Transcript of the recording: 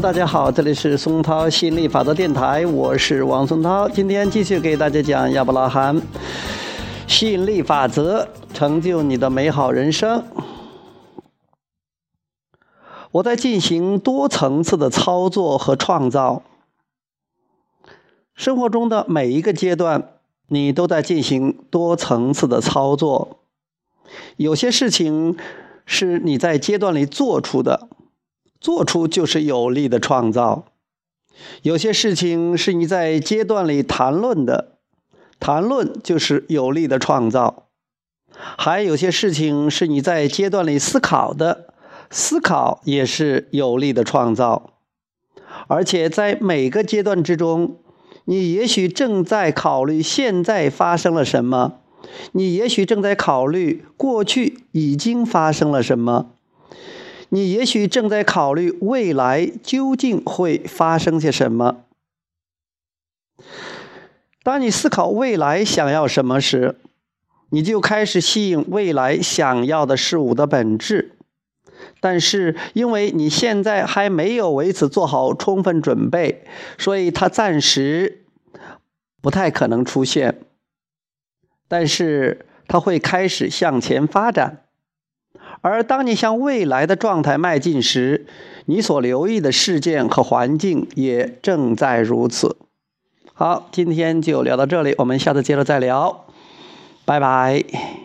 大家好，这里是松涛吸引力法则电台，我是王松涛。今天继续给大家讲亚伯拉罕吸引力法则，成就你的美好人生。我在进行多层次的操作和创造，生活中的每一个阶段，你都在进行多层次的操作。有些事情是你在阶段里做出的。做出就是有力的创造，有些事情是你在阶段里谈论的，谈论就是有力的创造；还有些事情是你在阶段里思考的，思考也是有力的创造。而且在每个阶段之中，你也许正在考虑现在发生了什么，你也许正在考虑过去已经发生了什么。你也许正在考虑未来究竟会发生些什么。当你思考未来想要什么时，你就开始吸引未来想要的事物的本质。但是，因为你现在还没有为此做好充分准备，所以它暂时不太可能出现。但是，它会开始向前发展。而当你向未来的状态迈进时，你所留意的事件和环境也正在如此。好，今天就聊到这里，我们下次接着再聊，拜拜。